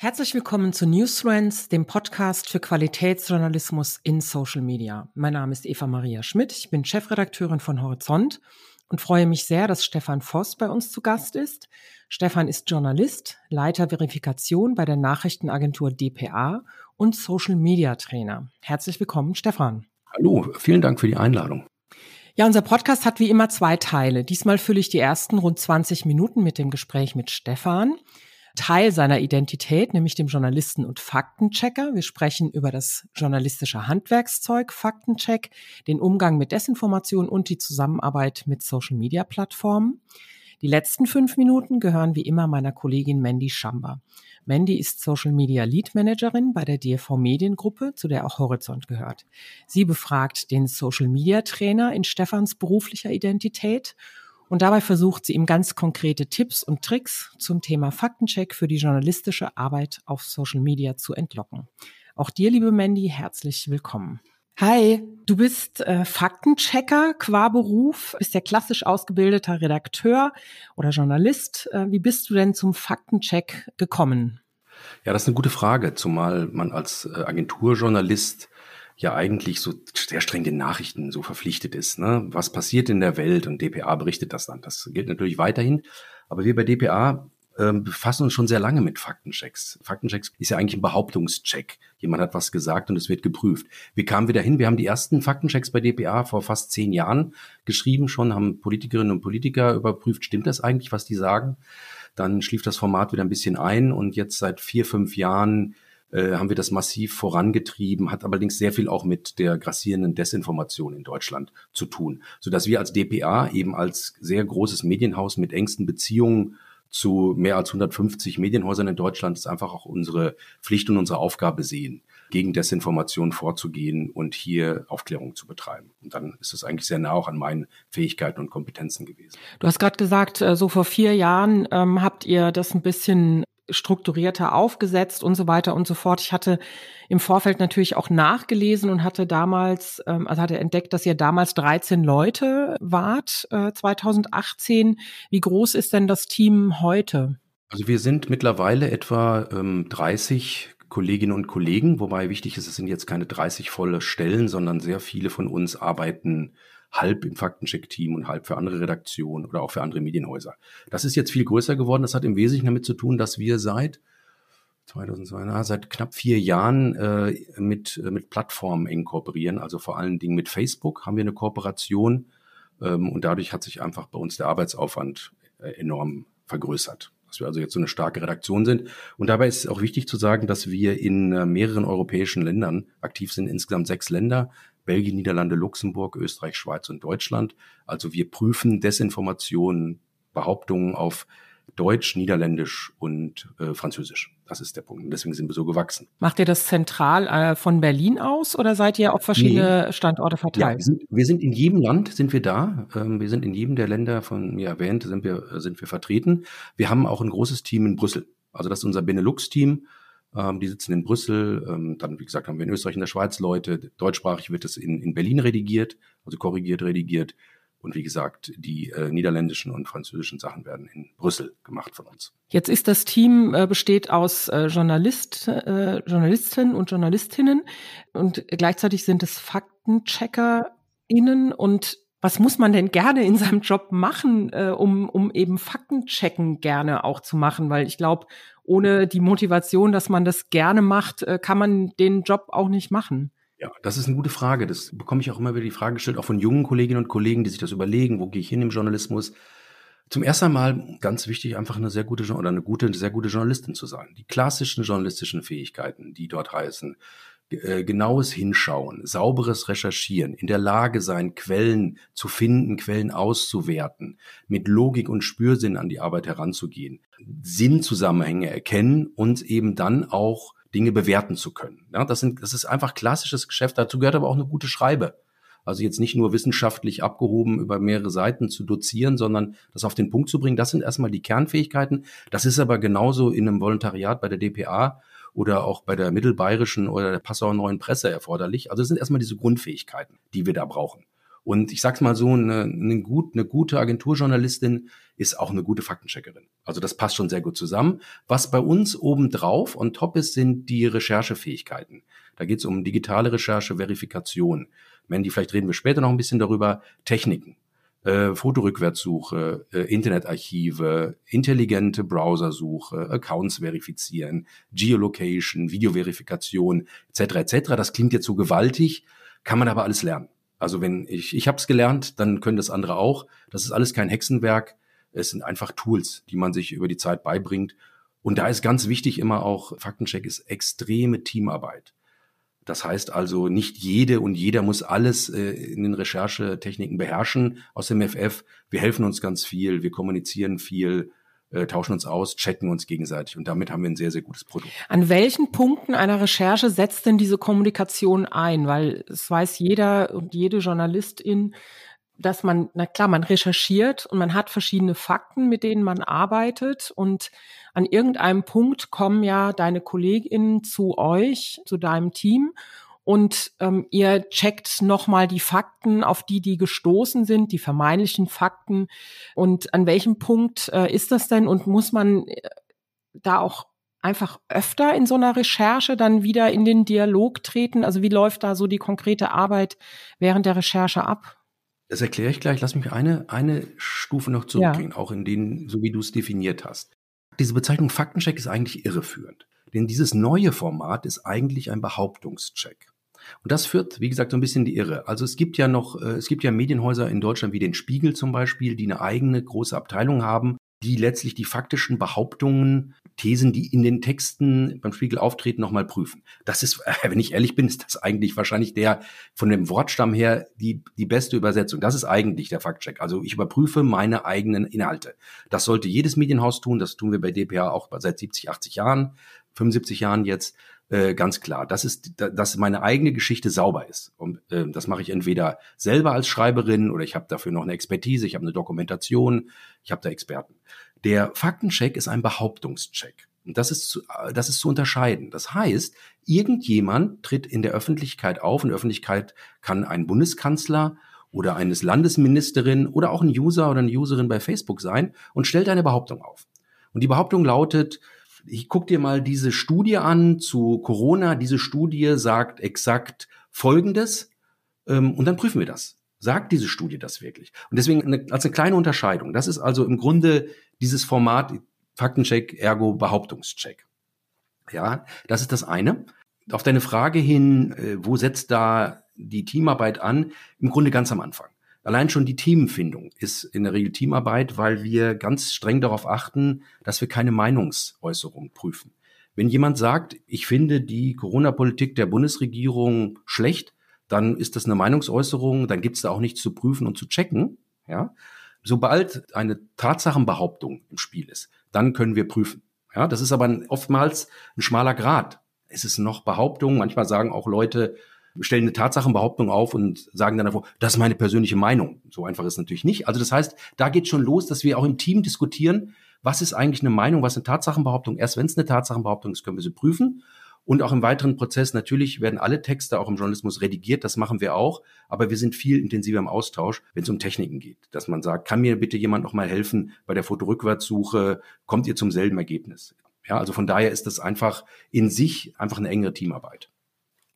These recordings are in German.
Herzlich willkommen zu Newsfriends, dem Podcast für Qualitätsjournalismus in Social Media. Mein Name ist Eva Maria Schmidt, ich bin Chefredakteurin von Horizont und freue mich sehr, dass Stefan Voss bei uns zu Gast ist. Stefan ist Journalist, Leiter Verifikation bei der Nachrichtenagentur dpa und Social Media Trainer. Herzlich willkommen, Stefan. Hallo, vielen Dank für die Einladung. Ja, unser Podcast hat wie immer zwei Teile. Diesmal fülle ich die ersten rund 20 Minuten mit dem Gespräch mit Stefan. Teil seiner Identität, nämlich dem Journalisten und Faktenchecker. Wir sprechen über das journalistische Handwerkszeug Faktencheck, den Umgang mit Desinformation und die Zusammenarbeit mit Social-Media-Plattformen. Die letzten fünf Minuten gehören wie immer meiner Kollegin Mandy Schamba. Mandy ist Social Media Lead Managerin bei der DFV Mediengruppe, zu der auch Horizont gehört. Sie befragt den Social Media Trainer in Stefans beruflicher Identität und dabei versucht sie ihm ganz konkrete Tipps und Tricks zum Thema Faktencheck für die journalistische Arbeit auf Social Media zu entlocken. Auch dir, liebe Mandy, herzlich willkommen. Hi, du bist äh, Faktenchecker qua Beruf, bist ja klassisch ausgebildeter Redakteur oder Journalist. Äh, wie bist du denn zum Faktencheck gekommen? Ja, das ist eine gute Frage, zumal man als äh, Agenturjournalist ja eigentlich so sehr streng den Nachrichten so verpflichtet ist. Ne? Was passiert in der Welt? Und DPA berichtet das dann. Das gilt natürlich weiterhin. Aber wir bei DPA ähm, befassen uns schon sehr lange mit Faktenchecks. Faktenchecks ist ja eigentlich ein Behauptungscheck. Jemand hat was gesagt und es wird geprüft. Wie kamen wir dahin? Wir haben die ersten Faktenchecks bei DPA vor fast zehn Jahren geschrieben schon, haben Politikerinnen und Politiker überprüft, stimmt das eigentlich, was die sagen? Dann schlief das Format wieder ein bisschen ein und jetzt seit vier, fünf Jahren äh, haben wir das massiv vorangetrieben, hat allerdings sehr viel auch mit der grassierenden Desinformation in Deutschland zu tun, so dass wir als DPA eben als sehr großes Medienhaus mit engsten Beziehungen zu mehr als 150 Medienhäusern in Deutschland ist einfach auch unsere Pflicht und unsere Aufgabe sehen, gegen Desinformation vorzugehen und hier Aufklärung zu betreiben. Und dann ist es eigentlich sehr nah auch an meinen Fähigkeiten und Kompetenzen gewesen. Du hast gerade gesagt, äh, so vor vier Jahren ähm, habt ihr das ein bisschen strukturierter aufgesetzt und so weiter und so fort. Ich hatte im Vorfeld natürlich auch nachgelesen und hatte damals, ähm, also hatte entdeckt, dass ihr damals 13 Leute wart, äh, 2018. Wie groß ist denn das Team heute? Also wir sind mittlerweile etwa ähm, 30 Kolleginnen und Kollegen, wobei wichtig ist, es sind jetzt keine 30 volle Stellen, sondern sehr viele von uns arbeiten halb im Faktencheck-Team und halb für andere Redaktionen oder auch für andere Medienhäuser. Das ist jetzt viel größer geworden. Das hat im Wesentlichen damit zu tun, dass wir seit 2002, na, seit knapp vier Jahren äh, mit, äh, mit Plattformen eng kooperieren. Also vor allen Dingen mit Facebook haben wir eine Kooperation ähm, und dadurch hat sich einfach bei uns der Arbeitsaufwand äh, enorm vergrößert. Dass wir also jetzt so eine starke Redaktion sind. Und dabei ist auch wichtig zu sagen, dass wir in äh, mehreren europäischen Ländern aktiv sind, insgesamt sechs Länder. Belgien, Niederlande, Luxemburg, Österreich, Schweiz und Deutschland. Also wir prüfen Desinformationen, Behauptungen auf Deutsch, Niederländisch und äh, Französisch. Das ist der Punkt. Und deswegen sind wir so gewachsen. Macht ihr das zentral äh, von Berlin aus oder seid ihr auf verschiedene nee. Standorte verteilt? Ja, wir sind, wir sind, in jedem Land sind wir da. Ähm, wir sind in jedem der Länder von mir erwähnt, sind wir, sind wir vertreten. Wir haben auch ein großes Team in Brüssel. Also das ist unser Benelux-Team. Ähm, die sitzen in Brüssel. Ähm, dann, wie gesagt, haben wir in Österreich und der Schweiz Leute. Deutschsprachig wird es in, in Berlin redigiert, also korrigiert, redigiert. Und wie gesagt, die äh, niederländischen und französischen Sachen werden in Brüssel gemacht von uns. Jetzt ist das Team äh, besteht aus äh, Journalist, äh, Journalisten und Journalistinnen und gleichzeitig sind es FaktencheckerInnen und was muss man denn gerne in seinem Job machen, äh, um, um eben Faktenchecken gerne auch zu machen? Weil ich glaube, ohne die Motivation, dass man das gerne macht, äh, kann man den Job auch nicht machen. Ja, das ist eine gute Frage. Das bekomme ich auch immer wieder die Frage gestellt, auch von jungen Kolleginnen und Kollegen, die sich das überlegen, wo gehe ich hin im Journalismus. Zum ersten Mal ganz wichtig, einfach eine sehr gute oder eine gute, sehr gute Journalistin zu sein. Die klassischen journalistischen Fähigkeiten, die dort heißen, äh, genaues Hinschauen, sauberes Recherchieren, in der Lage sein, Quellen zu finden, Quellen auszuwerten, mit Logik und Spürsinn an die Arbeit heranzugehen, Sinnzusammenhänge erkennen und eben dann auch Dinge bewerten zu können. Ja, das, sind, das ist einfach klassisches Geschäft. Dazu gehört aber auch eine gute Schreibe. Also jetzt nicht nur wissenschaftlich abgehoben über mehrere Seiten zu dozieren, sondern das auf den Punkt zu bringen. Das sind erstmal die Kernfähigkeiten. Das ist aber genauso in einem Volontariat bei der DPA oder auch bei der mittelbayerischen oder der Passauer Neuen Presse erforderlich. Also es sind erstmal diese Grundfähigkeiten, die wir da brauchen. Und ich sag's mal so, eine, eine, gut, eine gute Agenturjournalistin ist auch eine gute Faktencheckerin. Also das passt schon sehr gut zusammen. Was bei uns obendrauf und top ist, sind die Recherchefähigkeiten. Da geht's um digitale Recherche, Verifikation. Mandy, vielleicht reden wir später noch ein bisschen darüber. Techniken äh, Fotorückwärtssuche, äh, Internetarchive, intelligente Browsersuche, Accounts verifizieren, Geolocation, Videoverifikation etc. etc. Das klingt jetzt so gewaltig, kann man aber alles lernen. Also wenn ich ich habe es gelernt, dann können das andere auch. Das ist alles kein Hexenwerk. Es sind einfach Tools, die man sich über die Zeit beibringt. Und da ist ganz wichtig immer auch Faktencheck ist extreme Teamarbeit. Das heißt also, nicht jede und jeder muss alles äh, in den Recherchetechniken beherrschen aus dem FF. Wir helfen uns ganz viel, wir kommunizieren viel, äh, tauschen uns aus, checken uns gegenseitig und damit haben wir ein sehr, sehr gutes Produkt. An welchen Punkten einer Recherche setzt denn diese Kommunikation ein? Weil es weiß jeder und jede Journalistin, dass man, na klar, man recherchiert und man hat verschiedene Fakten, mit denen man arbeitet und an irgendeinem Punkt kommen ja deine KollegInnen zu euch, zu deinem Team und ähm, ihr checkt nochmal die Fakten, auf die die gestoßen sind, die vermeintlichen Fakten. Und an welchem Punkt äh, ist das denn und muss man äh, da auch einfach öfter in so einer Recherche dann wieder in den Dialog treten? Also wie läuft da so die konkrete Arbeit während der Recherche ab? Das erkläre ich gleich. Lass mich eine, eine Stufe noch zurückgehen, ja. auch in denen, so wie du es definiert hast. Diese Bezeichnung Faktencheck ist eigentlich irreführend. Denn dieses neue Format ist eigentlich ein Behauptungscheck. Und das führt, wie gesagt, so ein bisschen die Irre. Also es gibt ja noch, äh, es gibt ja Medienhäuser in Deutschland wie den Spiegel zum Beispiel, die eine eigene große Abteilung haben, die letztlich die faktischen Behauptungen, Thesen, die in den Texten beim Spiegel auftreten, nochmal prüfen. Das ist, wenn ich ehrlich bin, ist das eigentlich wahrscheinlich der von dem Wortstamm her die, die beste Übersetzung. Das ist eigentlich der Faktcheck. Also ich überprüfe meine eigenen Inhalte. Das sollte jedes Medienhaus tun. Das tun wir bei DPA auch seit 70, 80 Jahren, 75 Jahren jetzt. Äh, ganz klar. Das ist, dass meine eigene Geschichte sauber ist. Und äh, das mache ich entweder selber als Schreiberin oder ich habe dafür noch eine Expertise, ich habe eine Dokumentation, ich habe da Experten. Der Faktencheck ist ein Behauptungscheck. Und das ist, zu, das ist zu unterscheiden. Das heißt, irgendjemand tritt in der Öffentlichkeit auf. In der Öffentlichkeit kann ein Bundeskanzler oder eines Landesministerin oder auch ein User oder eine Userin bei Facebook sein und stellt eine Behauptung auf. Und die Behauptung lautet, ich guck dir mal diese Studie an zu Corona. Diese Studie sagt exakt Folgendes ähm, und dann prüfen wir das. Sagt diese Studie das wirklich? Und deswegen eine, als eine kleine Unterscheidung. Das ist also im Grunde dieses Format Faktencheck, ergo Behauptungscheck. Ja, das ist das eine. Auf deine Frage hin, äh, wo setzt da die Teamarbeit an? Im Grunde ganz am Anfang. Allein schon die Teamfindung ist in der Regel Teamarbeit, weil wir ganz streng darauf achten, dass wir keine Meinungsäußerung prüfen. Wenn jemand sagt, ich finde die Corona-Politik der Bundesregierung schlecht, dann ist das eine Meinungsäußerung, dann gibt es da auch nichts zu prüfen und zu checken. Ja? Sobald eine Tatsachenbehauptung im Spiel ist, dann können wir prüfen. Ja, das ist aber oftmals ein schmaler Grad. Es ist noch Behauptung. Manchmal sagen auch Leute, stellen eine Tatsachenbehauptung auf und sagen dann davor, das ist meine persönliche Meinung. So einfach ist es natürlich nicht. Also das heißt, da geht schon los, dass wir auch im Team diskutieren, was ist eigentlich eine Meinung, was ist eine Tatsachenbehauptung. Erst wenn es eine Tatsachenbehauptung ist, können wir sie prüfen. Und auch im weiteren Prozess, natürlich werden alle Texte auch im Journalismus redigiert, das machen wir auch, aber wir sind viel intensiver im Austausch, wenn es um Techniken geht. Dass man sagt, kann mir bitte jemand noch mal helfen bei der Fotorückwärtssuche, kommt ihr zum selben Ergebnis? Ja, also von daher ist das einfach in sich einfach eine engere Teamarbeit.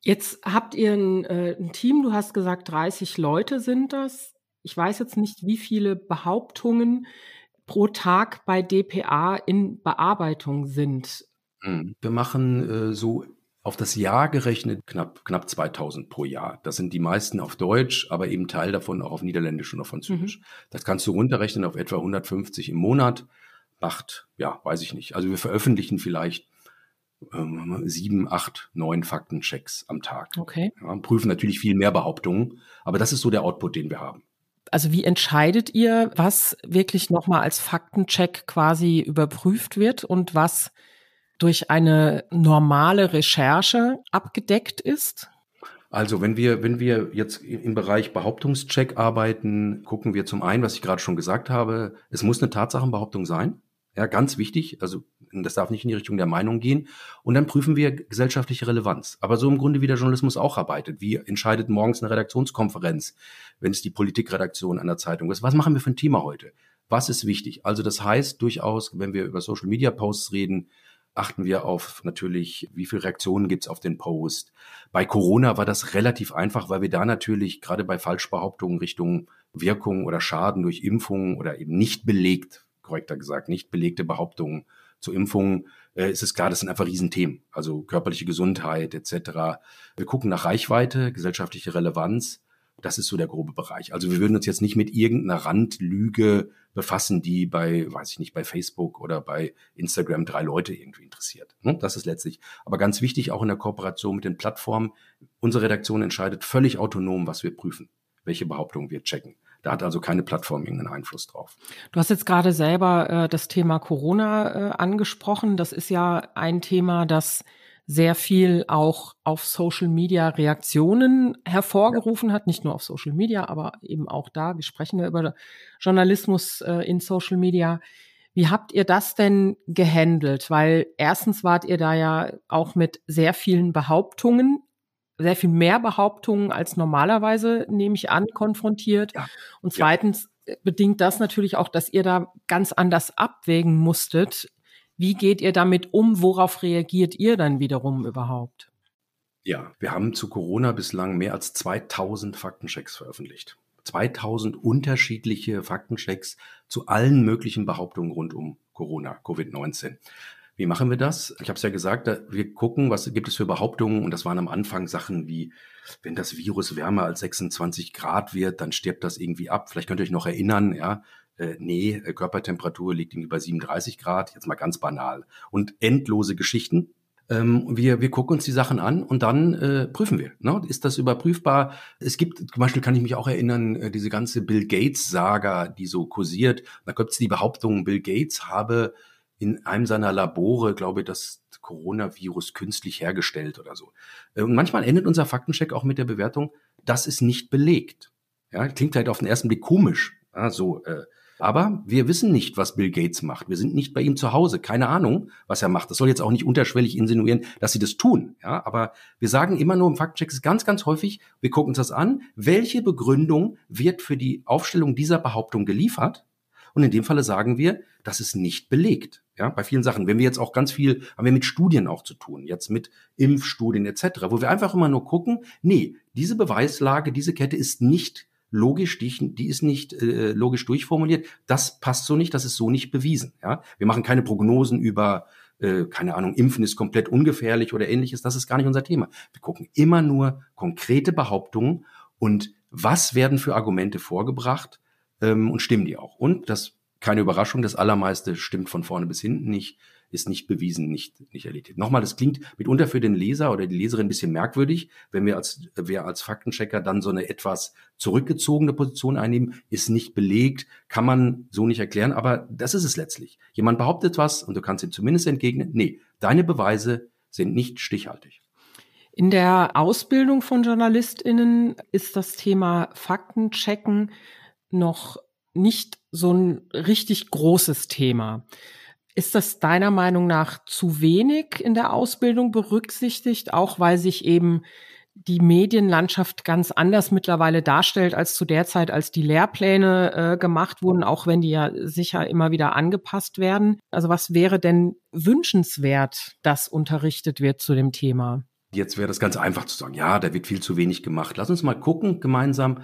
Jetzt habt ihr ein, äh, ein Team, du hast gesagt, 30 Leute sind das. Ich weiß jetzt nicht, wie viele Behauptungen pro Tag bei DPA in Bearbeitung sind. Mhm. Wir machen äh, so auf das Jahr gerechnet knapp, knapp 2000 pro Jahr. Das sind die meisten auf Deutsch, aber eben Teil davon auch auf Niederländisch und auf Französisch. Mhm. Das kannst du runterrechnen auf etwa 150 im Monat. Macht, ja, weiß ich nicht. Also wir veröffentlichen vielleicht ähm, sieben, acht, neun Faktenchecks am Tag. Okay. Ja, prüfen natürlich viel mehr Behauptungen, aber das ist so der Output, den wir haben. Also wie entscheidet ihr, was wirklich nochmal als Faktencheck quasi überprüft wird und was durch eine normale Recherche abgedeckt ist? Also wenn wir, wenn wir jetzt im Bereich Behauptungscheck arbeiten, gucken wir zum einen, was ich gerade schon gesagt habe, es muss eine Tatsachenbehauptung sein. Ja, ganz wichtig. Also das darf nicht in die Richtung der Meinung gehen. Und dann prüfen wir gesellschaftliche Relevanz. Aber so im Grunde, wie der Journalismus auch arbeitet. Wie entscheidet morgens eine Redaktionskonferenz, wenn es die Politikredaktion einer Zeitung ist? Was machen wir für ein Thema heute? Was ist wichtig? Also das heißt durchaus, wenn wir über Social Media Posts reden, achten wir auf natürlich, wie viele Reaktionen gibt's auf den Post. Bei Corona war das relativ einfach, weil wir da natürlich gerade bei Falschbehauptungen Richtung Wirkung oder Schaden durch Impfungen oder eben nicht belegt, korrekter gesagt, nicht belegte Behauptungen zu Impfungen, äh, ist es klar, das sind einfach Riesenthemen. Also körperliche Gesundheit etc. Wir gucken nach Reichweite, gesellschaftliche Relevanz das ist so der grobe Bereich. Also wir würden uns jetzt nicht mit irgendeiner Randlüge befassen, die bei, weiß ich nicht, bei Facebook oder bei Instagram drei Leute irgendwie interessiert. Ne? Das ist letztlich. Aber ganz wichtig, auch in der Kooperation mit den Plattformen, unsere Redaktion entscheidet völlig autonom, was wir prüfen, welche Behauptungen wir checken. Da hat also keine Plattform irgendeinen Einfluss drauf. Du hast jetzt gerade selber äh, das Thema Corona äh, angesprochen. Das ist ja ein Thema, das sehr viel auch auf Social Media Reaktionen hervorgerufen ja. hat, nicht nur auf Social Media, aber eben auch da. Wir sprechen ja über Journalismus äh, in Social Media. Wie habt ihr das denn gehandelt? Weil erstens wart ihr da ja auch mit sehr vielen Behauptungen, sehr viel mehr Behauptungen als normalerweise, nehme ich an, konfrontiert. Ja. Und zweitens ja. bedingt das natürlich auch, dass ihr da ganz anders abwägen musstet, wie geht ihr damit um? Worauf reagiert ihr dann wiederum überhaupt? Ja, wir haben zu Corona bislang mehr als 2000 Faktenchecks veröffentlicht. 2000 unterschiedliche Faktenchecks zu allen möglichen Behauptungen rund um Corona, Covid-19. Wie machen wir das? Ich habe es ja gesagt, wir gucken, was gibt es für Behauptungen und das waren am Anfang Sachen wie, wenn das Virus wärmer als 26 Grad wird, dann stirbt das irgendwie ab. Vielleicht könnt ihr euch noch erinnern, ja, äh, nee, äh, Körpertemperatur liegt irgendwie bei 37 Grad, jetzt mal ganz banal. Und endlose Geschichten. Ähm, wir, wir gucken uns die Sachen an und dann äh, prüfen wir. Ne? Ist das überprüfbar? Es gibt, zum Beispiel kann ich mich auch erinnern, äh, diese ganze Bill Gates-Saga, die so kursiert. Da gibt es die Behauptung, Bill Gates habe in einem seiner Labore, glaube ich, das Coronavirus künstlich hergestellt oder so. Äh, und manchmal endet unser Faktencheck auch mit der Bewertung, das ist nicht belegt. Ja, klingt halt auf den ersten Blick komisch. Ja, so, äh, aber wir wissen nicht, was Bill Gates macht. Wir sind nicht bei ihm zu Hause. Keine Ahnung, was er macht. Das soll jetzt auch nicht unterschwellig insinuieren, dass sie das tun. Ja, aber wir sagen immer nur im Faktcheck ist ganz, ganz häufig, wir gucken uns das an. Welche Begründung wird für die Aufstellung dieser Behauptung geliefert? Und in dem Falle sagen wir, das ist nicht belegt. Ja, bei vielen Sachen. Wenn wir jetzt auch ganz viel, haben wir mit Studien auch zu tun, jetzt mit Impfstudien etc., wo wir einfach immer nur gucken, nee, diese Beweislage, diese Kette ist nicht logisch, die, die ist nicht äh, logisch durchformuliert. Das passt so nicht, das ist so nicht bewiesen. Ja? Wir machen keine Prognosen über, äh, keine Ahnung, Impfen ist komplett ungefährlich oder ähnliches. Das ist gar nicht unser Thema. Wir gucken immer nur konkrete Behauptungen und was werden für Argumente vorgebracht ähm, und stimmen die auch. Und das keine Überraschung, das Allermeiste stimmt von vorne bis hinten nicht ist nicht bewiesen, nicht, nicht erledigt. Nochmal, das klingt mitunter für den Leser oder die Leserin ein bisschen merkwürdig, wenn wir als, wer als Faktenchecker dann so eine etwas zurückgezogene Position einnehmen, ist nicht belegt, kann man so nicht erklären, aber das ist es letztlich. Jemand behauptet was und du kannst ihm zumindest entgegnen, nee, deine Beweise sind nicht stichhaltig. In der Ausbildung von JournalistInnen ist das Thema Faktenchecken noch nicht so ein richtig großes Thema. Ist das deiner Meinung nach zu wenig in der Ausbildung berücksichtigt, auch weil sich eben die Medienlandschaft ganz anders mittlerweile darstellt als zu der Zeit, als die Lehrpläne äh, gemacht wurden, auch wenn die ja sicher immer wieder angepasst werden. Also was wäre denn wünschenswert, dass unterrichtet wird zu dem Thema? Jetzt wäre das ganz einfach zu sagen, ja, da wird viel zu wenig gemacht. Lass uns mal gucken gemeinsam,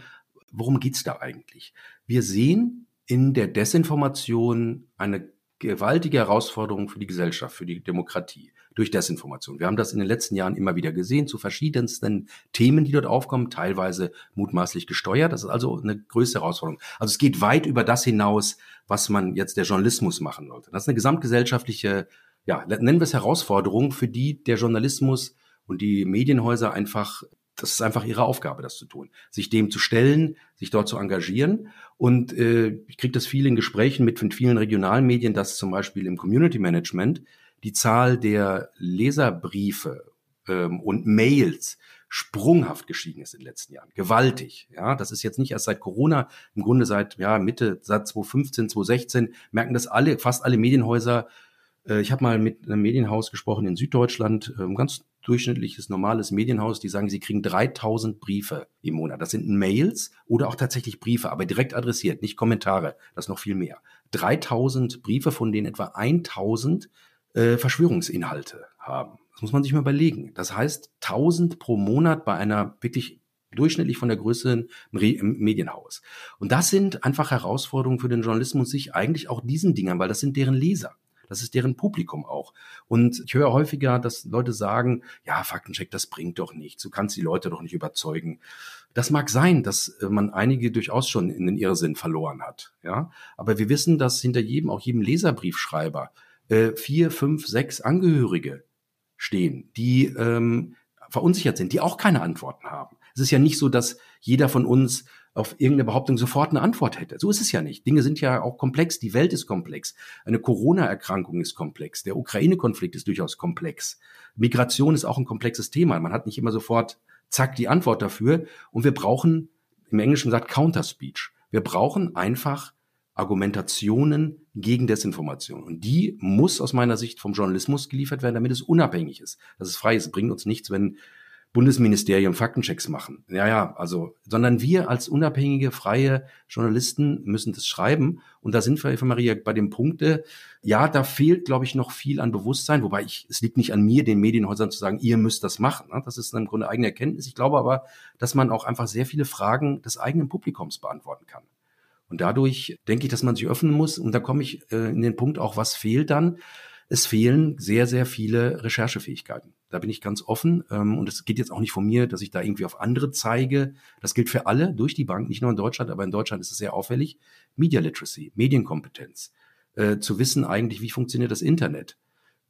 worum geht's da eigentlich? Wir sehen in der Desinformation eine gewaltige Herausforderung für die Gesellschaft, für die Demokratie durch Desinformation. Wir haben das in den letzten Jahren immer wieder gesehen zu verschiedensten Themen, die dort aufkommen, teilweise mutmaßlich gesteuert. Das ist also eine größte Herausforderung. Also es geht weit über das hinaus, was man jetzt der Journalismus machen sollte. Das ist eine gesamtgesellschaftliche, ja, nennen wir es Herausforderung, für die der Journalismus und die Medienhäuser einfach das ist einfach ihre Aufgabe, das zu tun, sich dem zu stellen, sich dort zu engagieren. Und äh, ich kriege das viel in Gesprächen mit vielen regionalen Medien, dass zum Beispiel im Community Management die Zahl der Leserbriefe ähm, und Mails sprunghaft gestiegen ist in den letzten Jahren. Gewaltig. Ja, das ist jetzt nicht erst seit Corona, im Grunde seit ja, Mitte, seit 2015, 2016 merken das alle, fast alle Medienhäuser, ich habe mal mit einem Medienhaus gesprochen in Süddeutschland, ein ähm, ganz durchschnittliches, normales Medienhaus, die sagen, sie kriegen 3000 Briefe im Monat. Das sind Mails oder auch tatsächlich Briefe, aber direkt adressiert, nicht Kommentare, das ist noch viel mehr. 3000 Briefe, von denen etwa 1000 äh, Verschwörungsinhalte haben. Das muss man sich mal überlegen. Das heißt, 1000 pro Monat bei einer wirklich durchschnittlich von der Größe im Medienhaus. Und das sind einfach Herausforderungen für den Journalismus, sich eigentlich auch diesen Dingern, weil das sind deren Leser. Das ist deren Publikum auch. Und ich höre häufiger, dass Leute sagen, ja, Faktencheck, das bringt doch nichts. Du kannst die Leute doch nicht überzeugen. Das mag sein, dass äh, man einige durchaus schon in den Irrsinn verloren hat. Ja, aber wir wissen, dass hinter jedem, auch jedem Leserbriefschreiber, äh, vier, fünf, sechs Angehörige stehen, die ähm, verunsichert sind, die auch keine Antworten haben. Es ist ja nicht so, dass jeder von uns auf irgendeine Behauptung sofort eine Antwort hätte. So ist es ja nicht. Dinge sind ja auch komplex. Die Welt ist komplex. Eine Corona-Erkrankung ist komplex. Der Ukraine-Konflikt ist durchaus komplex. Migration ist auch ein komplexes Thema. Man hat nicht immer sofort zack die Antwort dafür. Und wir brauchen, im Englischen gesagt, Counter-Speech. Wir brauchen einfach Argumentationen gegen Desinformation. Und die muss aus meiner Sicht vom Journalismus geliefert werden, damit es unabhängig ist. Das ist frei. Es bringt uns nichts, wenn Bundesministerium Faktenchecks machen. Ja, ja, also, sondern wir als unabhängige, freie Journalisten müssen das schreiben. Und da sind wir, Eva Maria, bei dem Punkte, ja, da fehlt, glaube ich, noch viel an Bewusstsein, wobei ich, es liegt nicht an mir, den Medienhäusern zu sagen, ihr müsst das machen. Ne? Das ist im Grunde eigene Erkenntnis. Ich glaube aber, dass man auch einfach sehr viele Fragen des eigenen Publikums beantworten kann. Und dadurch denke ich, dass man sich öffnen muss. Und da komme ich äh, in den Punkt auch, was fehlt dann? Es fehlen sehr, sehr viele Recherchefähigkeiten. Da bin ich ganz offen. Ähm, und es geht jetzt auch nicht von mir, dass ich da irgendwie auf andere zeige. Das gilt für alle durch die Bank, nicht nur in Deutschland, aber in Deutschland ist es sehr auffällig. Media Literacy, Medienkompetenz. Äh, zu wissen eigentlich, wie funktioniert das Internet?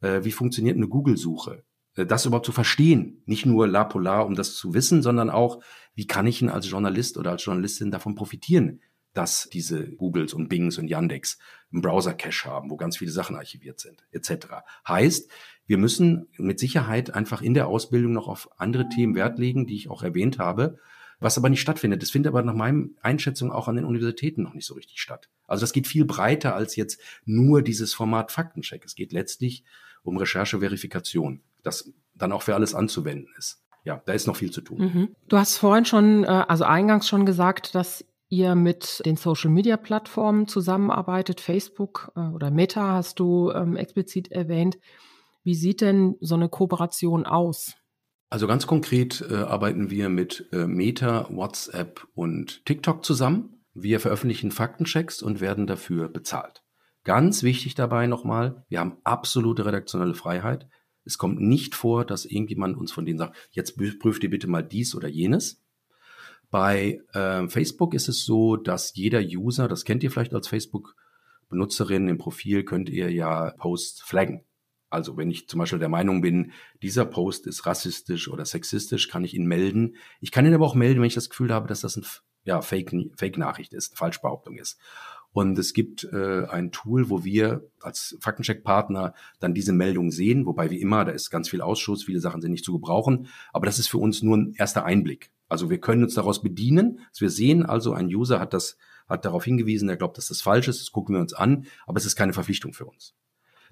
Äh, wie funktioniert eine Google-Suche? Äh, das überhaupt zu verstehen. Nicht nur la polar, um das zu wissen, sondern auch, wie kann ich ihn als Journalist oder als Journalistin davon profitieren? Dass diese Googles und Bings und Yandex einen Browser-Cache haben, wo ganz viele Sachen archiviert sind, etc. Heißt, wir müssen mit Sicherheit einfach in der Ausbildung noch auf andere Themen Wert legen, die ich auch erwähnt habe, was aber nicht stattfindet. Das findet aber nach meinem Einschätzung auch an den Universitäten noch nicht so richtig statt. Also das geht viel breiter als jetzt nur dieses Format Faktencheck. Es geht letztlich um Recherche-Verifikation, das dann auch für alles anzuwenden ist. Ja, da ist noch viel zu tun. Mhm. Du hast vorhin schon, äh, also eingangs schon gesagt, dass ihr mit den Social-Media-Plattformen zusammenarbeitet, Facebook äh, oder Meta hast du ähm, explizit erwähnt. Wie sieht denn so eine Kooperation aus? Also ganz konkret äh, arbeiten wir mit äh, Meta, WhatsApp und TikTok zusammen. Wir veröffentlichen Faktenchecks und werden dafür bezahlt. Ganz wichtig dabei nochmal, wir haben absolute redaktionelle Freiheit. Es kommt nicht vor, dass irgendjemand uns von denen sagt, jetzt prüft ihr bitte mal dies oder jenes. Bei äh, Facebook ist es so, dass jeder User, das kennt ihr vielleicht als Facebook-Benutzerin im Profil, könnt ihr ja Posts flaggen. Also wenn ich zum Beispiel der Meinung bin, dieser Post ist rassistisch oder sexistisch, kann ich ihn melden. Ich kann ihn aber auch melden, wenn ich das Gefühl habe, dass das ein ja, Fake-Nachricht ist, eine Falschbehauptung ist. Und es gibt äh, ein Tool, wo wir als Faktencheck-Partner dann diese Meldung sehen, wobei wie immer, da ist ganz viel Ausschuss, viele Sachen sind nicht zu gebrauchen, aber das ist für uns nur ein erster Einblick. Also wir können uns daraus bedienen, dass wir sehen, also ein User hat das, hat darauf hingewiesen, er glaubt, dass das falsch ist, das gucken wir uns an, aber es ist keine Verpflichtung für uns.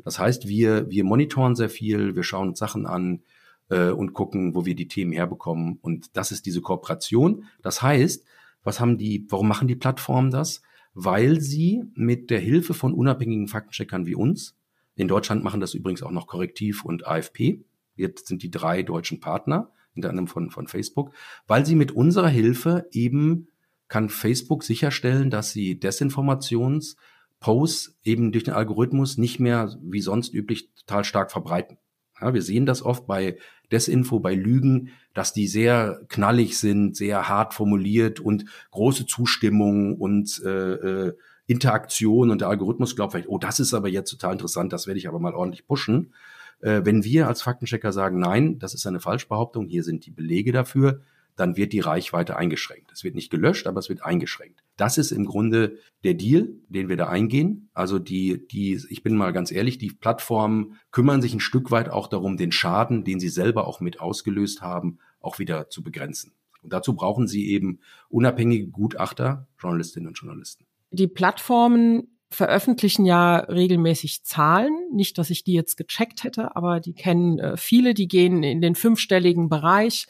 Das heißt, wir, wir monitoren sehr viel, wir schauen uns Sachen an äh, und gucken, wo wir die Themen herbekommen. Und das ist diese Kooperation. Das heißt, was haben die, warum machen die Plattformen das? Weil sie mit der Hilfe von unabhängigen Faktencheckern wie uns, in Deutschland machen das übrigens auch noch Korrektiv und AFP, jetzt sind die drei deutschen Partner, unter anderem von, von Facebook, weil sie mit unserer Hilfe eben kann Facebook sicherstellen, dass sie Desinformationsposts eben durch den Algorithmus nicht mehr wie sonst üblich total stark verbreiten. Ja, wir sehen das oft bei Desinfo, bei Lügen, dass die sehr knallig sind, sehr hart formuliert und große Zustimmung und äh, äh, Interaktion und der Algorithmus glaubt vielleicht, oh, das ist aber jetzt total interessant, das werde ich aber mal ordentlich pushen. Äh, wenn wir als Faktenchecker sagen, nein, das ist eine Falschbehauptung, hier sind die Belege dafür, dann wird die Reichweite eingeschränkt. Es wird nicht gelöscht, aber es wird eingeschränkt. Das ist im Grunde der Deal, den wir da eingehen. Also die, die, ich bin mal ganz ehrlich, die Plattformen kümmern sich ein Stück weit auch darum, den Schaden, den sie selber auch mit ausgelöst haben, auch wieder zu begrenzen. Und dazu brauchen sie eben unabhängige Gutachter, Journalistinnen und Journalisten. Die Plattformen veröffentlichen ja regelmäßig Zahlen. Nicht, dass ich die jetzt gecheckt hätte, aber die kennen äh, viele, die gehen in den fünfstelligen Bereich,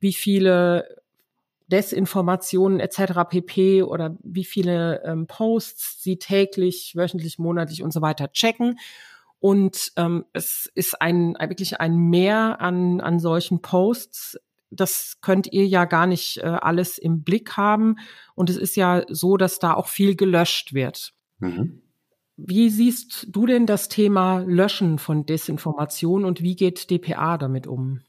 wie viele Desinformationen etc. pp. oder wie viele ähm, Posts sie täglich, wöchentlich, monatlich und so weiter checken. Und ähm, es ist ein wirklich ein Mehr an, an solchen Posts. Das könnt ihr ja gar nicht äh, alles im Blick haben. Und es ist ja so, dass da auch viel gelöscht wird. Mhm. Wie siehst du denn das Thema Löschen von Desinformation und wie geht DPA damit um?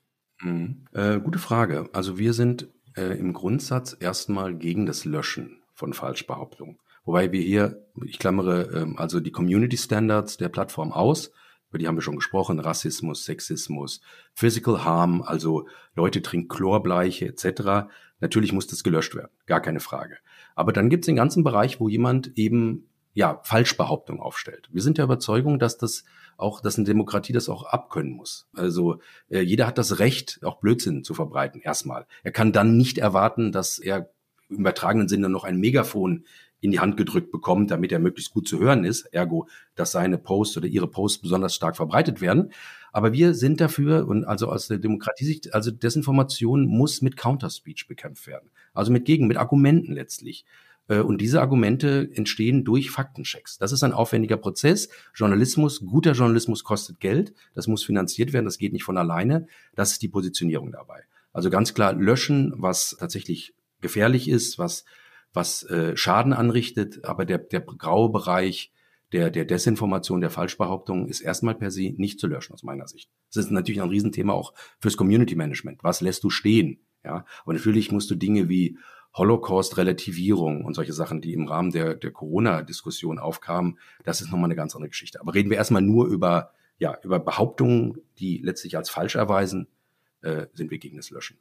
Mhm. Äh, gute Frage. Also wir sind äh, im Grundsatz erstmal gegen das Löschen von Falschbehauptungen. Wobei wir hier, ich klammere äh, also die Community Standards der Plattform aus, über die haben wir schon gesprochen, Rassismus, Sexismus, Physical Harm, also Leute trinken Chlorbleiche etc. Natürlich muss das gelöscht werden, gar keine Frage. Aber dann gibt es den ganzen Bereich, wo jemand eben ja, Falschbehauptungen aufstellt. Wir sind der Überzeugung, dass das auch, dass eine Demokratie das auch abkönnen muss. Also äh, jeder hat das Recht, auch Blödsinn zu verbreiten, erstmal. Er kann dann nicht erwarten, dass er im übertragenen Sinne noch ein Megafon in die Hand gedrückt bekommt, damit er möglichst gut zu hören ist, ergo, dass seine Posts oder ihre Posts besonders stark verbreitet werden. Aber wir sind dafür, und also aus der Demokratie-Sicht, also Desinformation muss mit Counterspeech bekämpft werden. Also mit Gegen, mit Argumenten letztlich. Äh, und diese Argumente entstehen durch Faktenchecks. Das ist ein aufwendiger Prozess. Journalismus, guter Journalismus kostet Geld. Das muss finanziert werden. Das geht nicht von alleine. Das ist die Positionierung dabei. Also ganz klar löschen, was tatsächlich gefährlich ist, was, was äh, Schaden anrichtet. Aber der, der graue Bereich der, der Desinformation, der Falschbehauptung ist erstmal per se nicht zu löschen aus meiner Sicht. Das ist natürlich ein Riesenthema auch fürs Community Management. Was lässt du stehen? Ja, aber natürlich musst du Dinge wie Holocaust-Relativierung und solche Sachen, die im Rahmen der, der Corona-Diskussion aufkamen, das ist nochmal eine ganz andere Geschichte. Aber reden wir erstmal nur über, ja, über Behauptungen, die letztlich als falsch erweisen, äh, sind wir gegen das Löschen.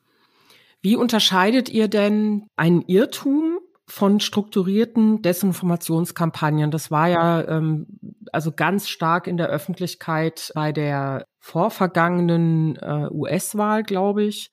Wie unterscheidet ihr denn einen Irrtum von strukturierten Desinformationskampagnen? Das war ja ähm, also ganz stark in der Öffentlichkeit bei der vorvergangenen äh, US-Wahl, glaube ich.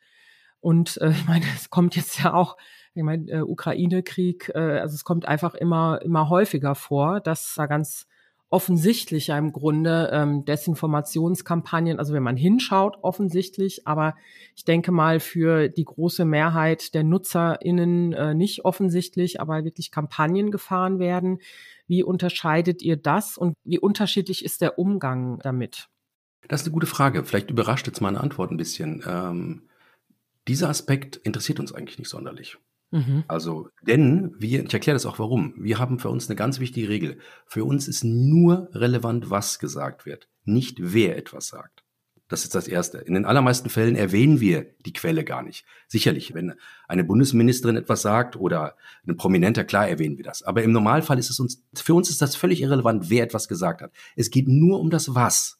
Und äh, ich meine, es kommt jetzt ja auch ich meine, äh, Ukraine-Krieg, äh, also es kommt einfach immer, immer häufiger vor, dass da ganz offensichtlich ja im Grunde ähm, Desinformationskampagnen, also wenn man hinschaut, offensichtlich, aber ich denke mal für die große Mehrheit der NutzerInnen äh, nicht offensichtlich, aber wirklich Kampagnen gefahren werden. Wie unterscheidet ihr das und wie unterschiedlich ist der Umgang damit? Das ist eine gute Frage. Vielleicht überrascht jetzt meine Antwort ein bisschen. Ähm, dieser Aspekt interessiert uns eigentlich nicht sonderlich. Mhm. Also, denn wir, ich erkläre das auch warum. Wir haben für uns eine ganz wichtige Regel. Für uns ist nur relevant, was gesagt wird, nicht wer etwas sagt. Das ist das Erste. In den allermeisten Fällen erwähnen wir die Quelle gar nicht. Sicherlich, wenn eine Bundesministerin etwas sagt oder ein Prominenter, klar erwähnen wir das. Aber im Normalfall ist es uns, für uns ist das völlig irrelevant, wer etwas gesagt hat. Es geht nur um das Was.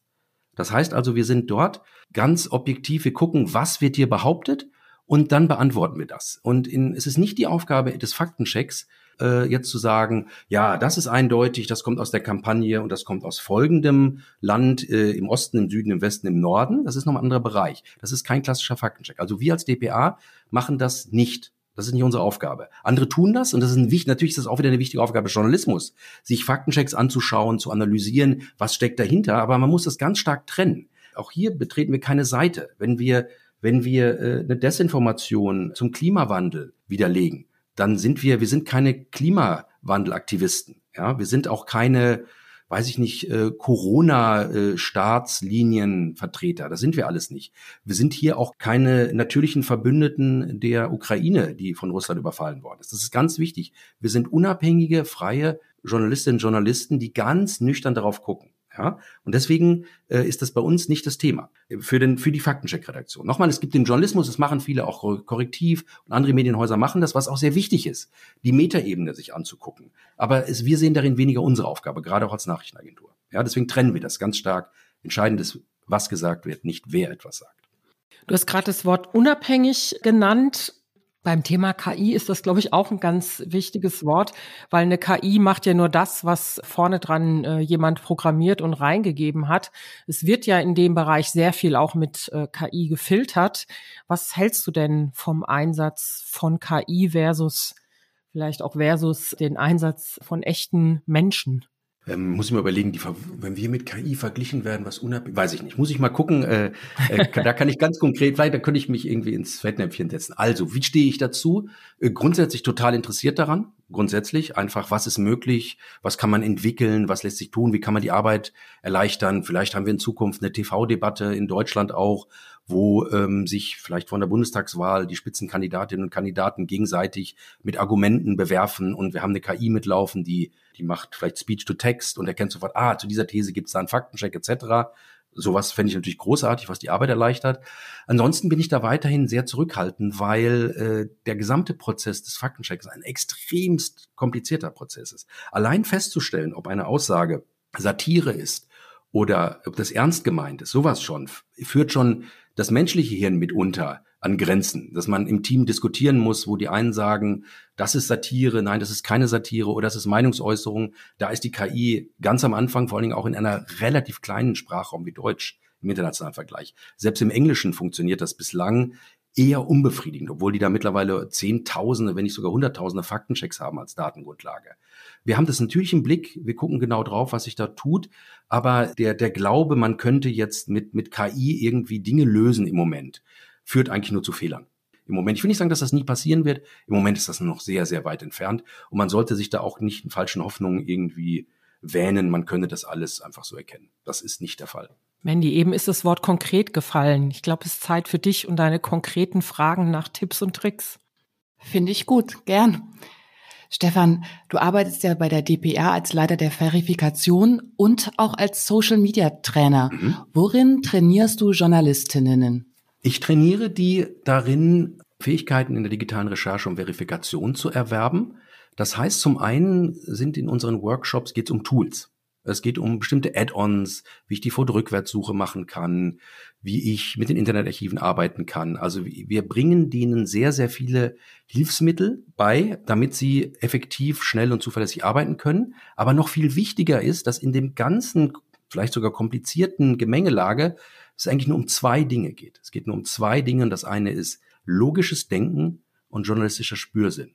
Das heißt also, wir sind dort ganz objektiv. Wir gucken, was wird hier behauptet und dann beantworten wir das. Und in, es ist nicht die Aufgabe des Faktenchecks, äh, jetzt zu sagen, ja, das ist eindeutig, das kommt aus der Kampagne und das kommt aus folgendem Land äh, im Osten, im Süden, im Westen, im Norden. Das ist noch ein anderer Bereich. Das ist kein klassischer Faktencheck. Also wir als DPA machen das nicht. Das ist nicht unsere Aufgabe. Andere tun das und das ist ein, natürlich ist das auch wieder eine wichtige Aufgabe des Journalismus, sich Faktenchecks anzuschauen, zu analysieren, was steckt dahinter. Aber man muss das ganz stark trennen. Auch hier betreten wir keine Seite. Wenn wir wenn wir äh, eine Desinformation zum Klimawandel widerlegen, dann sind wir, wir sind keine Klimawandelaktivisten. Ja, wir sind auch keine, weiß ich nicht, äh, Corona-Staatslinienvertreter. Das sind wir alles nicht. Wir sind hier auch keine natürlichen Verbündeten der Ukraine, die von Russland überfallen worden ist. Das ist ganz wichtig. Wir sind unabhängige, freie Journalistinnen und Journalisten, die ganz nüchtern darauf gucken. Ja? Und deswegen äh, ist das bei uns nicht das Thema für, den, für die Faktencheck-Redaktion. Nochmal, es gibt den Journalismus, das machen viele auch korrektiv und andere Medienhäuser machen das, was auch sehr wichtig ist, die Metaebene sich anzugucken. Aber es, wir sehen darin weniger unsere Aufgabe, gerade auch als Nachrichtenagentur. Ja, deswegen trennen wir das ganz stark. Entscheidend ist, was gesagt wird, nicht wer etwas sagt. Du hast gerade das Wort unabhängig genannt. Beim Thema KI ist das, glaube ich, auch ein ganz wichtiges Wort, weil eine KI macht ja nur das, was vorne dran äh, jemand programmiert und reingegeben hat. Es wird ja in dem Bereich sehr viel auch mit äh, KI gefiltert. Was hältst du denn vom Einsatz von KI versus vielleicht auch versus den Einsatz von echten Menschen? Ähm, muss ich mal überlegen, die, wenn wir mit KI verglichen werden, was unabhängig, weiß ich nicht, muss ich mal gucken. Äh, äh, da kann ich ganz konkret, vielleicht da könnte ich mich irgendwie ins Fettnäpfchen setzen. Also, wie stehe ich dazu? Äh, grundsätzlich total interessiert daran. Grundsätzlich einfach, was ist möglich, was kann man entwickeln, was lässt sich tun, wie kann man die Arbeit erleichtern. Vielleicht haben wir in Zukunft eine TV-Debatte in Deutschland auch, wo ähm, sich vielleicht von der Bundestagswahl die Spitzenkandidatinnen und Kandidaten gegenseitig mit Argumenten bewerfen und wir haben eine KI mitlaufen, die die macht vielleicht Speech to Text und erkennt sofort, ah, zu dieser These gibt es da einen Faktencheck etc. Sowas fände ich natürlich großartig, was die Arbeit erleichtert. Ansonsten bin ich da weiterhin sehr zurückhaltend, weil äh, der gesamte Prozess des Faktenchecks ein extremst komplizierter Prozess ist. Allein festzustellen, ob eine Aussage Satire ist oder ob das ernst gemeint ist, sowas schon, führt schon das menschliche Hirn mitunter an Grenzen, dass man im Team diskutieren muss, wo die einen sagen, das ist Satire, nein, das ist keine Satire oder das ist Meinungsäußerung. Da ist die KI ganz am Anfang, vor allen Dingen auch in einer relativ kleinen Sprachraum wie Deutsch im internationalen Vergleich. Selbst im Englischen funktioniert das bislang eher unbefriedigend, obwohl die da mittlerweile Zehntausende, wenn nicht sogar Hunderttausende Faktenchecks haben als Datengrundlage. Wir haben das natürlich im Blick, wir gucken genau drauf, was sich da tut, aber der, der Glaube, man könnte jetzt mit, mit KI irgendwie Dinge lösen im Moment, führt eigentlich nur zu Fehlern. Im Moment, ich will nicht sagen, dass das nie passieren wird, im Moment ist das noch sehr, sehr weit entfernt und man sollte sich da auch nicht in falschen Hoffnungen irgendwie wähnen, man könne das alles einfach so erkennen. Das ist nicht der Fall. Mandy, eben ist das Wort konkret gefallen. Ich glaube, es ist Zeit für dich und deine konkreten Fragen nach Tipps und Tricks. Finde ich gut, gern. Stefan, du arbeitest ja bei der DPR als Leiter der Verifikation und auch als Social Media Trainer. Mhm. Worin trainierst du Journalistinnen? Ich trainiere die darin, Fähigkeiten in der digitalen Recherche und Verifikation zu erwerben. Das heißt, zum einen sind in unseren Workshops geht es um Tools. Es geht um bestimmte Add-ons, wie ich die Foto-Rückwärtssuche machen kann, wie ich mit den Internetarchiven arbeiten kann. Also wir bringen denen sehr, sehr viele Hilfsmittel bei, damit sie effektiv, schnell und zuverlässig arbeiten können. Aber noch viel wichtiger ist, dass in dem ganzen, vielleicht sogar komplizierten Gemengelage es eigentlich nur um zwei Dinge geht. Es geht nur um zwei Dinge und das eine ist logisches Denken und journalistischer Spürsinn.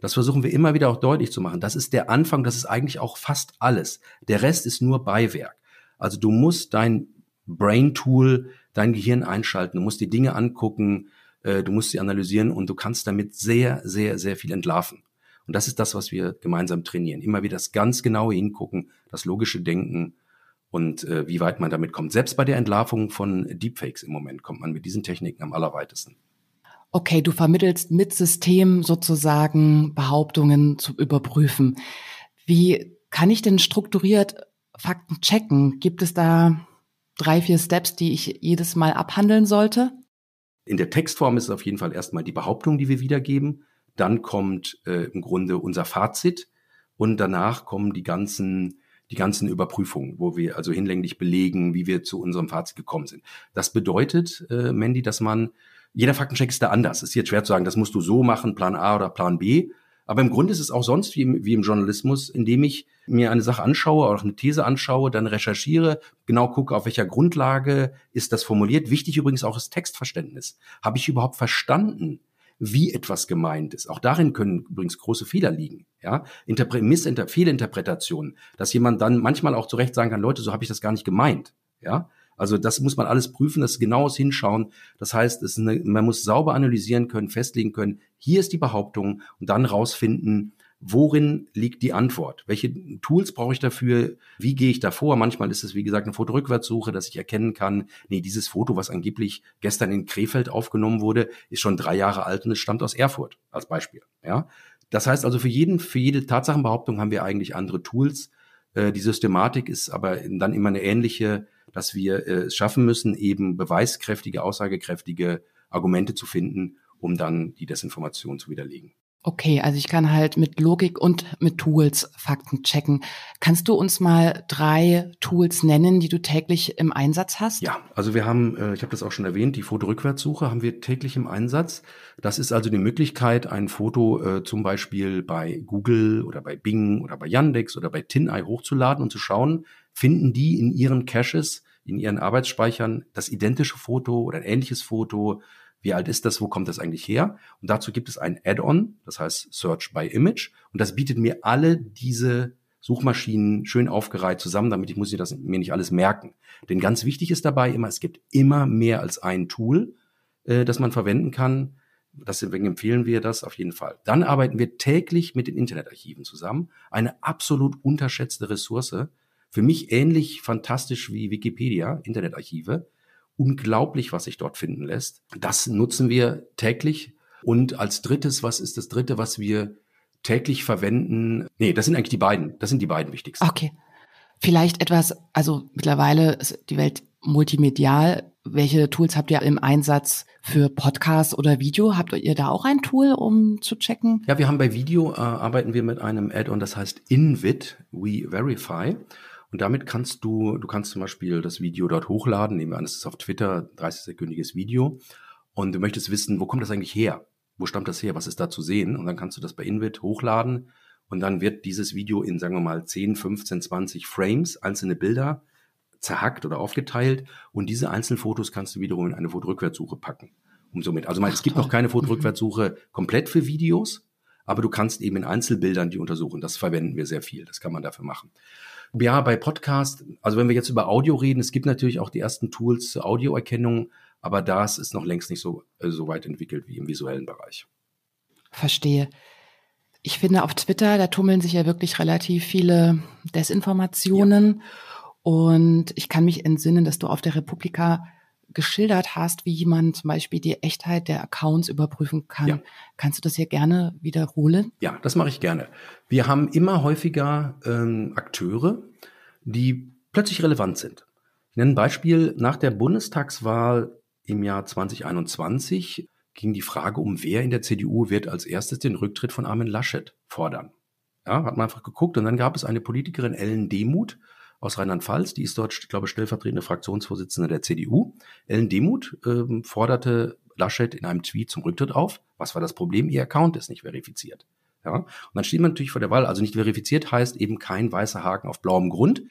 Das versuchen wir immer wieder auch deutlich zu machen. Das ist der Anfang, das ist eigentlich auch fast alles. Der Rest ist nur Beiwerk. Also du musst dein Brain-Tool, dein Gehirn einschalten, du musst die Dinge angucken, äh, du musst sie analysieren und du kannst damit sehr, sehr, sehr viel entlarven. Und das ist das, was wir gemeinsam trainieren. Immer wieder das ganz genaue Hingucken, das logische Denken und äh, wie weit man damit kommt. Selbst bei der Entlarvung von Deepfakes im Moment kommt man mit diesen Techniken am allerweitesten. Okay, du vermittelst mit System sozusagen Behauptungen zu überprüfen. Wie kann ich denn strukturiert Fakten checken? Gibt es da drei, vier Steps, die ich jedes Mal abhandeln sollte? In der Textform ist es auf jeden Fall erstmal die Behauptung, die wir wiedergeben. Dann kommt äh, im Grunde unser Fazit und danach kommen die ganzen die ganzen Überprüfungen, wo wir also hinlänglich belegen, wie wir zu unserem Fazit gekommen sind. Das bedeutet, äh, Mandy, dass man jeder Faktencheck ist da anders. Es ist jetzt schwer zu sagen, das musst du so machen, Plan A oder Plan B. Aber im Grunde ist es auch sonst wie im, wie im Journalismus, indem ich mir eine Sache anschaue oder eine These anschaue, dann recherchiere, genau gucke, auf welcher Grundlage ist das formuliert. Wichtig übrigens auch das Textverständnis. Habe ich überhaupt verstanden, wie etwas gemeint ist? Auch darin können übrigens große Fehler liegen. Ja, Interpre Missinter Fehlinterpretationen, dass jemand dann manchmal auch zu Recht sagen kann, Leute, so habe ich das gar nicht gemeint. Ja, also das muss man alles prüfen, das genaues Hinschauen. Das heißt, eine, man muss sauber analysieren können, festlegen können, hier ist die Behauptung und dann rausfinden, worin liegt die Antwort? Welche Tools brauche ich dafür? Wie gehe ich davor? Manchmal ist es, wie gesagt, eine Fotorückwärtssuche, dass ich erkennen kann, nee, dieses Foto, was angeblich gestern in Krefeld aufgenommen wurde, ist schon drei Jahre alt und es stammt aus Erfurt, als Beispiel. Ja? Das heißt also, für jeden, für jede Tatsachenbehauptung haben wir eigentlich andere Tools. Äh, die Systematik ist aber dann immer eine ähnliche dass wir äh, es schaffen müssen, eben beweiskräftige, aussagekräftige Argumente zu finden, um dann die Desinformation zu widerlegen. Okay, also ich kann halt mit Logik und mit Tools Fakten checken. Kannst du uns mal drei Tools nennen, die du täglich im Einsatz hast? Ja, also wir haben, äh, ich habe das auch schon erwähnt, die Fotorückwärtssuche haben wir täglich im Einsatz. Das ist also die Möglichkeit, ein Foto äh, zum Beispiel bei Google oder bei Bing oder bei Yandex oder bei TinEye hochzuladen und zu schauen, finden die in ihren Caches, in ihren Arbeitsspeichern das identische Foto oder ein ähnliches Foto. Wie alt ist das? Wo kommt das eigentlich her? Und dazu gibt es ein Add-on, das heißt Search by Image. Und das bietet mir alle diese Suchmaschinen schön aufgereiht zusammen, damit ich muss mir das mir nicht alles merken. Denn ganz wichtig ist dabei immer, es gibt immer mehr als ein Tool, äh, das man verwenden kann. Deswegen empfehlen wir das auf jeden Fall. Dann arbeiten wir täglich mit den Internetarchiven zusammen. Eine absolut unterschätzte Ressource. Für mich ähnlich fantastisch wie Wikipedia, Internetarchive. Unglaublich, was sich dort finden lässt. Das nutzen wir täglich. Und als drittes, was ist das dritte, was wir täglich verwenden? Nee, das sind eigentlich die beiden. Das sind die beiden wichtigsten. Okay. Vielleicht etwas, also mittlerweile ist die Welt multimedial. Welche Tools habt ihr im Einsatz für Podcast oder Video? Habt ihr da auch ein Tool, um zu checken? Ja, wir haben bei Video äh, arbeiten wir mit einem Add-on, das heißt Invid We Verify. Und damit kannst du, du kannst zum Beispiel das Video dort hochladen. Nehmen wir an, es ist auf Twitter 30-sekündiges Video. Und du möchtest wissen, wo kommt das eigentlich her? Wo stammt das her? Was ist da zu sehen? Und dann kannst du das bei Invid hochladen. Und dann wird dieses Video in, sagen wir mal, 10, 15, 20 Frames, einzelne Bilder zerhackt oder aufgeteilt und diese einzelnen Fotos kannst du wiederum in eine Fotorückwärtssuche packen. Um somit, also Ach, es gibt toll. noch keine Fotorückwärtssuche mhm. komplett für Videos, aber du kannst eben in Einzelbildern die untersuchen. Das verwenden wir sehr viel. Das kann man dafür machen. Ja, bei Podcast, also wenn wir jetzt über Audio reden, es gibt natürlich auch die ersten Tools zur Audioerkennung, aber das ist noch längst nicht so, äh, so weit entwickelt wie im visuellen Bereich. Verstehe. Ich finde, auf Twitter, da tummeln sich ja wirklich relativ viele Desinformationen. Ja. Und ich kann mich entsinnen, dass du auf der Republika geschildert hast, wie man zum Beispiel die Echtheit der Accounts überprüfen kann. Ja. Kannst du das hier gerne wiederholen? Ja, das mache ich gerne. Wir haben immer häufiger ähm, Akteure, die plötzlich relevant sind. Ich nenne ein Beispiel. Nach der Bundestagswahl im Jahr 2021 ging die Frage um, wer in der CDU wird als erstes den Rücktritt von Armin Laschet fordern. Ja, hat man einfach geguckt und dann gab es eine Politikerin, Ellen Demuth, aus Rheinland-Pfalz, die ist dort, ich glaube, stellvertretende Fraktionsvorsitzende der CDU. Ellen Demuth ähm, forderte Laschet in einem Tweet zum Rücktritt auf. Was war das Problem? Ihr Account ist nicht verifiziert. Ja, und dann steht man natürlich vor der Wahl. Also nicht verifiziert heißt eben kein weißer Haken auf blauem Grund.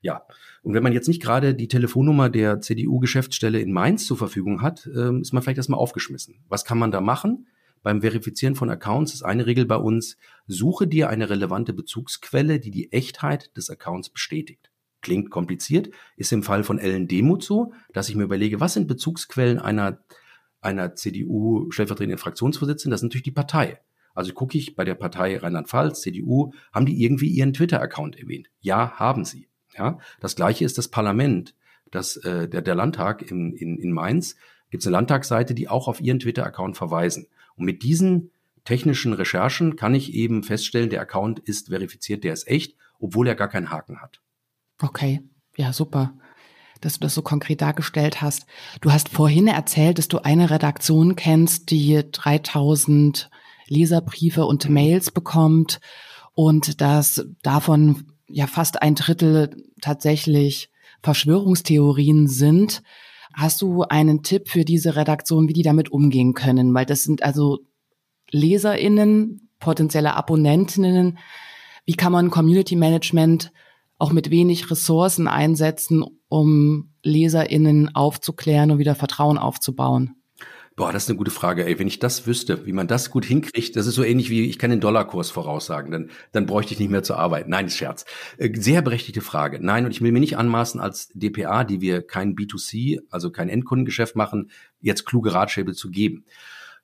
Ja, und wenn man jetzt nicht gerade die Telefonnummer der CDU-Geschäftsstelle in Mainz zur Verfügung hat, ähm, ist man vielleicht erstmal aufgeschmissen. Was kann man da machen? Beim Verifizieren von Accounts ist eine Regel bei uns, suche dir eine relevante Bezugsquelle, die die Echtheit des Accounts bestätigt. Klingt kompliziert, ist im Fall von Ellen Demuth so, dass ich mir überlege, was sind Bezugsquellen einer, einer CDU stellvertretenden Fraktionsvorsitzenden? Das ist natürlich die Partei. Also gucke ich bei der Partei Rheinland-Pfalz, CDU, haben die irgendwie ihren Twitter-Account erwähnt? Ja, haben sie. Ja, das gleiche ist das Parlament, das, äh, der, der Landtag in, in, in Mainz. Gibt es eine Landtagsseite, die auch auf ihren Twitter-Account verweisen. Und mit diesen technischen Recherchen kann ich eben feststellen, der Account ist verifiziert, der ist echt, obwohl er gar keinen Haken hat. Okay, ja, super, dass du das so konkret dargestellt hast. Du hast vorhin erzählt, dass du eine Redaktion kennst, die 3000 Leserbriefe und Mails bekommt und dass davon ja fast ein Drittel tatsächlich Verschwörungstheorien sind. Hast du einen Tipp für diese Redaktion, wie die damit umgehen können? Weil das sind also LeserInnen, potenzielle Abonnentinnen. Wie kann man Community Management auch mit wenig Ressourcen einsetzen, um LeserInnen aufzuklären und wieder Vertrauen aufzubauen? Boah, das ist eine gute Frage. Ey, wenn ich das wüsste, wie man das gut hinkriegt, das ist so ähnlich wie ich kann den Dollarkurs voraussagen, dann, dann bräuchte ich nicht mehr zur Arbeit. Nein, Scherz. Äh, sehr berechtigte Frage. Nein, und ich will mir nicht anmaßen, als DPA, die wir kein B2C, also kein Endkundengeschäft machen, jetzt kluge Ratschläge zu geben.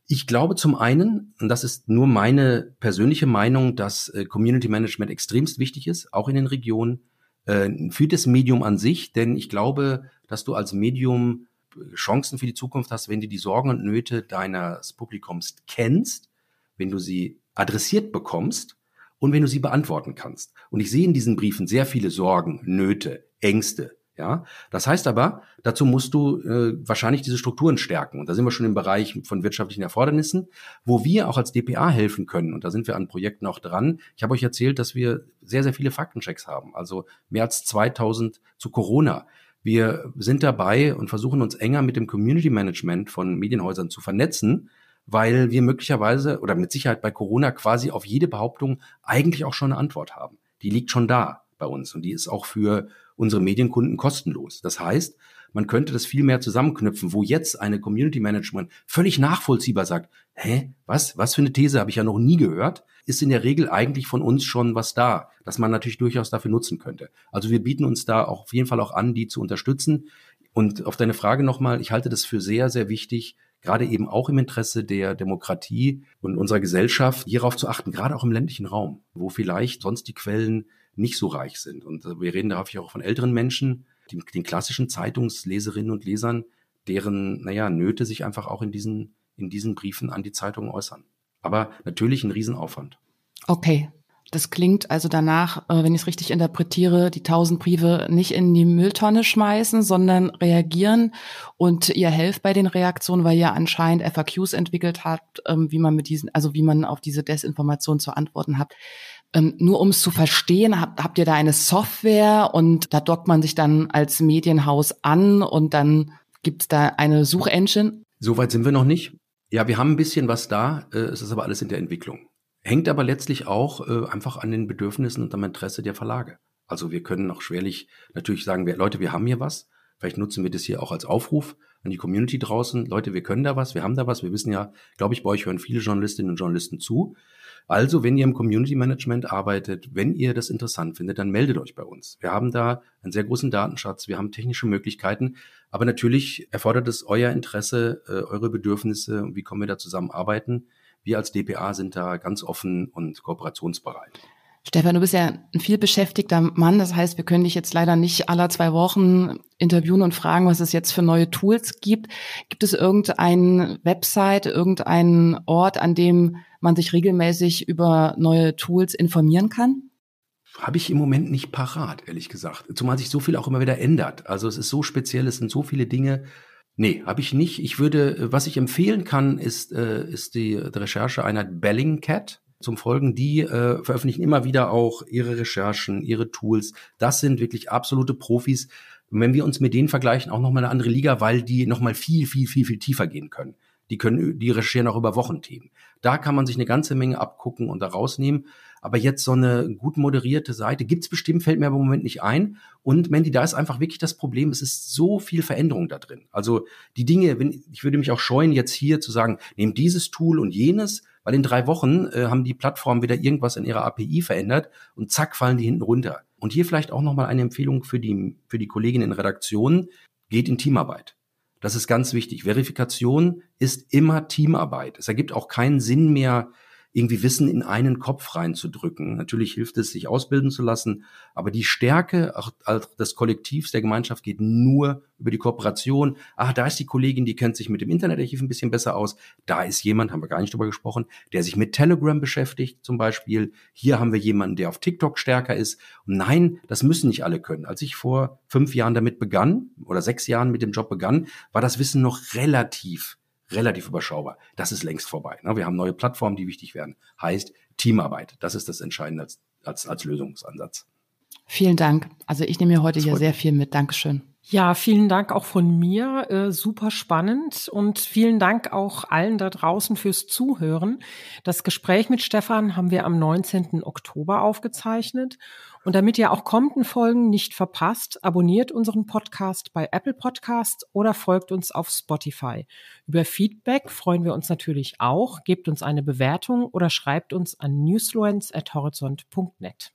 Ich glaube zum einen, und das ist nur meine persönliche Meinung, dass äh, Community Management extremst wichtig ist, auch in den Regionen, äh, für das Medium an sich, denn ich glaube, dass du als Medium äh, Chancen für die Zukunft hast, wenn du die Sorgen und Nöte deines Publikums kennst, wenn du sie adressiert bekommst und wenn du sie beantworten kannst. Und ich sehe in diesen Briefen sehr viele Sorgen, Nöte, Ängste, ja, das heißt aber, dazu musst du äh, wahrscheinlich diese Strukturen stärken. Und da sind wir schon im Bereich von wirtschaftlichen Erfordernissen, wo wir auch als DPA helfen können. Und da sind wir an Projekten auch dran. Ich habe euch erzählt, dass wir sehr, sehr viele Faktenchecks haben. Also mehr als 2000 zu Corona. Wir sind dabei und versuchen uns enger mit dem Community Management von Medienhäusern zu vernetzen, weil wir möglicherweise oder mit Sicherheit bei Corona quasi auf jede Behauptung eigentlich auch schon eine Antwort haben. Die liegt schon da bei uns und die ist auch für unsere Medienkunden kostenlos. Das heißt, man könnte das viel mehr zusammenknüpfen, wo jetzt eine Community Management völlig nachvollziehbar sagt, hä, was, was für eine These habe ich ja noch nie gehört, ist in der Regel eigentlich von uns schon was da, dass man natürlich durchaus dafür nutzen könnte. Also wir bieten uns da auch auf jeden Fall auch an, die zu unterstützen. Und auf deine Frage nochmal, ich halte das für sehr, sehr wichtig, gerade eben auch im Interesse der Demokratie und unserer Gesellschaft hierauf zu achten, gerade auch im ländlichen Raum, wo vielleicht sonst die Quellen nicht so reich sind. Und wir reden da häufig auch von älteren Menschen, den, den klassischen Zeitungsleserinnen und Lesern, deren, naja, Nöte sich einfach auch in diesen, in diesen Briefen an die Zeitungen äußern. Aber natürlich ein Riesenaufwand. Okay. Das klingt also danach, äh, wenn ich es richtig interpretiere, die tausend Briefe nicht in die Mülltonne schmeißen, sondern reagieren und ihr helft bei den Reaktionen, weil ihr anscheinend FAQs entwickelt habt, ähm, wie man mit diesen, also wie man auf diese Desinformation zu antworten hat. Ähm, nur um es zu verstehen, habt, habt ihr da eine Software und da dockt man sich dann als Medienhaus an und dann gibt es da eine Suchengine? Soweit sind wir noch nicht. Ja, wir haben ein bisschen was da, äh, es ist aber alles in der Entwicklung. Hängt aber letztlich auch äh, einfach an den Bedürfnissen und am Interesse der Verlage. Also wir können auch schwerlich natürlich sagen, wir, Leute, wir haben hier was. Vielleicht nutzen wir das hier auch als Aufruf an die Community draußen. Leute, wir können da was, wir haben da was. Wir wissen ja, glaube ich, bei euch hören viele Journalistinnen und Journalisten zu. Also, wenn ihr im Community Management arbeitet, wenn ihr das interessant findet, dann meldet euch bei uns. Wir haben da einen sehr großen Datenschatz, wir haben technische Möglichkeiten, aber natürlich erfordert es euer Interesse, äh, eure Bedürfnisse und wie können wir da zusammenarbeiten. Wir als DPA sind da ganz offen und kooperationsbereit. Stefan, du bist ja ein viel beschäftigter Mann. Das heißt, wir können dich jetzt leider nicht aller zwei Wochen interviewen und fragen, was es jetzt für neue Tools gibt. Gibt es irgendeine Website, irgendeinen Ort, an dem man sich regelmäßig über neue Tools informieren kann? Habe ich im Moment nicht parat, ehrlich gesagt. Zumal sich so viel auch immer wieder ändert. Also es ist so speziell, es sind so viele Dinge. Nee, habe ich nicht. Ich würde, was ich empfehlen kann, ist, äh, ist die, die Rechercheeinheit Bellingcat zum Folgen. Die äh, veröffentlichen immer wieder auch ihre Recherchen, ihre Tools. Das sind wirklich absolute Profis. Und wenn wir uns mit denen vergleichen, auch nochmal eine andere Liga, weil die nochmal viel, viel, viel, viel tiefer gehen können. Die können, die recherchieren auch über Wochenthemen. Da kann man sich eine ganze Menge abgucken und da rausnehmen. Aber jetzt so eine gut moderierte Seite gibt's bestimmt, fällt mir aber im Moment nicht ein. Und Mandy, da ist einfach wirklich das Problem, es ist so viel Veränderung da drin. Also die Dinge, wenn, ich würde mich auch scheuen, jetzt hier zu sagen, nehmt dieses Tool und jenes, weil in drei Wochen äh, haben die Plattformen wieder irgendwas in ihrer API verändert und zack fallen die hinten runter. Und hier vielleicht auch nochmal eine Empfehlung für die, für die Kolleginnen in Redaktionen, geht in Teamarbeit. Das ist ganz wichtig. Verifikation ist immer Teamarbeit. Es ergibt auch keinen Sinn mehr, irgendwie Wissen in einen Kopf reinzudrücken. Natürlich hilft es, sich ausbilden zu lassen, aber die Stärke des Kollektivs, der Gemeinschaft geht nur über die Kooperation. Ah, da ist die Kollegin, die kennt sich mit dem Internetarchiv ein bisschen besser aus. Da ist jemand, haben wir gar nicht drüber gesprochen, der sich mit Telegram beschäftigt zum Beispiel. Hier haben wir jemanden, der auf TikTok stärker ist. Und nein, das müssen nicht alle können. Als ich vor fünf Jahren damit begann oder sechs Jahren mit dem Job begann, war das Wissen noch relativ relativ überschaubar. Das ist längst vorbei. Ne? Wir haben neue Plattformen, die wichtig werden. Heißt Teamarbeit. Das ist das Entscheidende als, als, als Lösungsansatz. Vielen Dank. Also ich nehme mir heute hier sehr viel mit. Dankeschön. Ja, vielen Dank auch von mir. Äh, super spannend und vielen Dank auch allen da draußen fürs Zuhören. Das Gespräch mit Stefan haben wir am 19. Oktober aufgezeichnet und damit ihr auch kommenden Folgen nicht verpasst, abonniert unseren Podcast bei Apple Podcasts oder folgt uns auf Spotify. Über Feedback freuen wir uns natürlich auch. Gebt uns eine Bewertung oder schreibt uns an newsluens.horizont.net.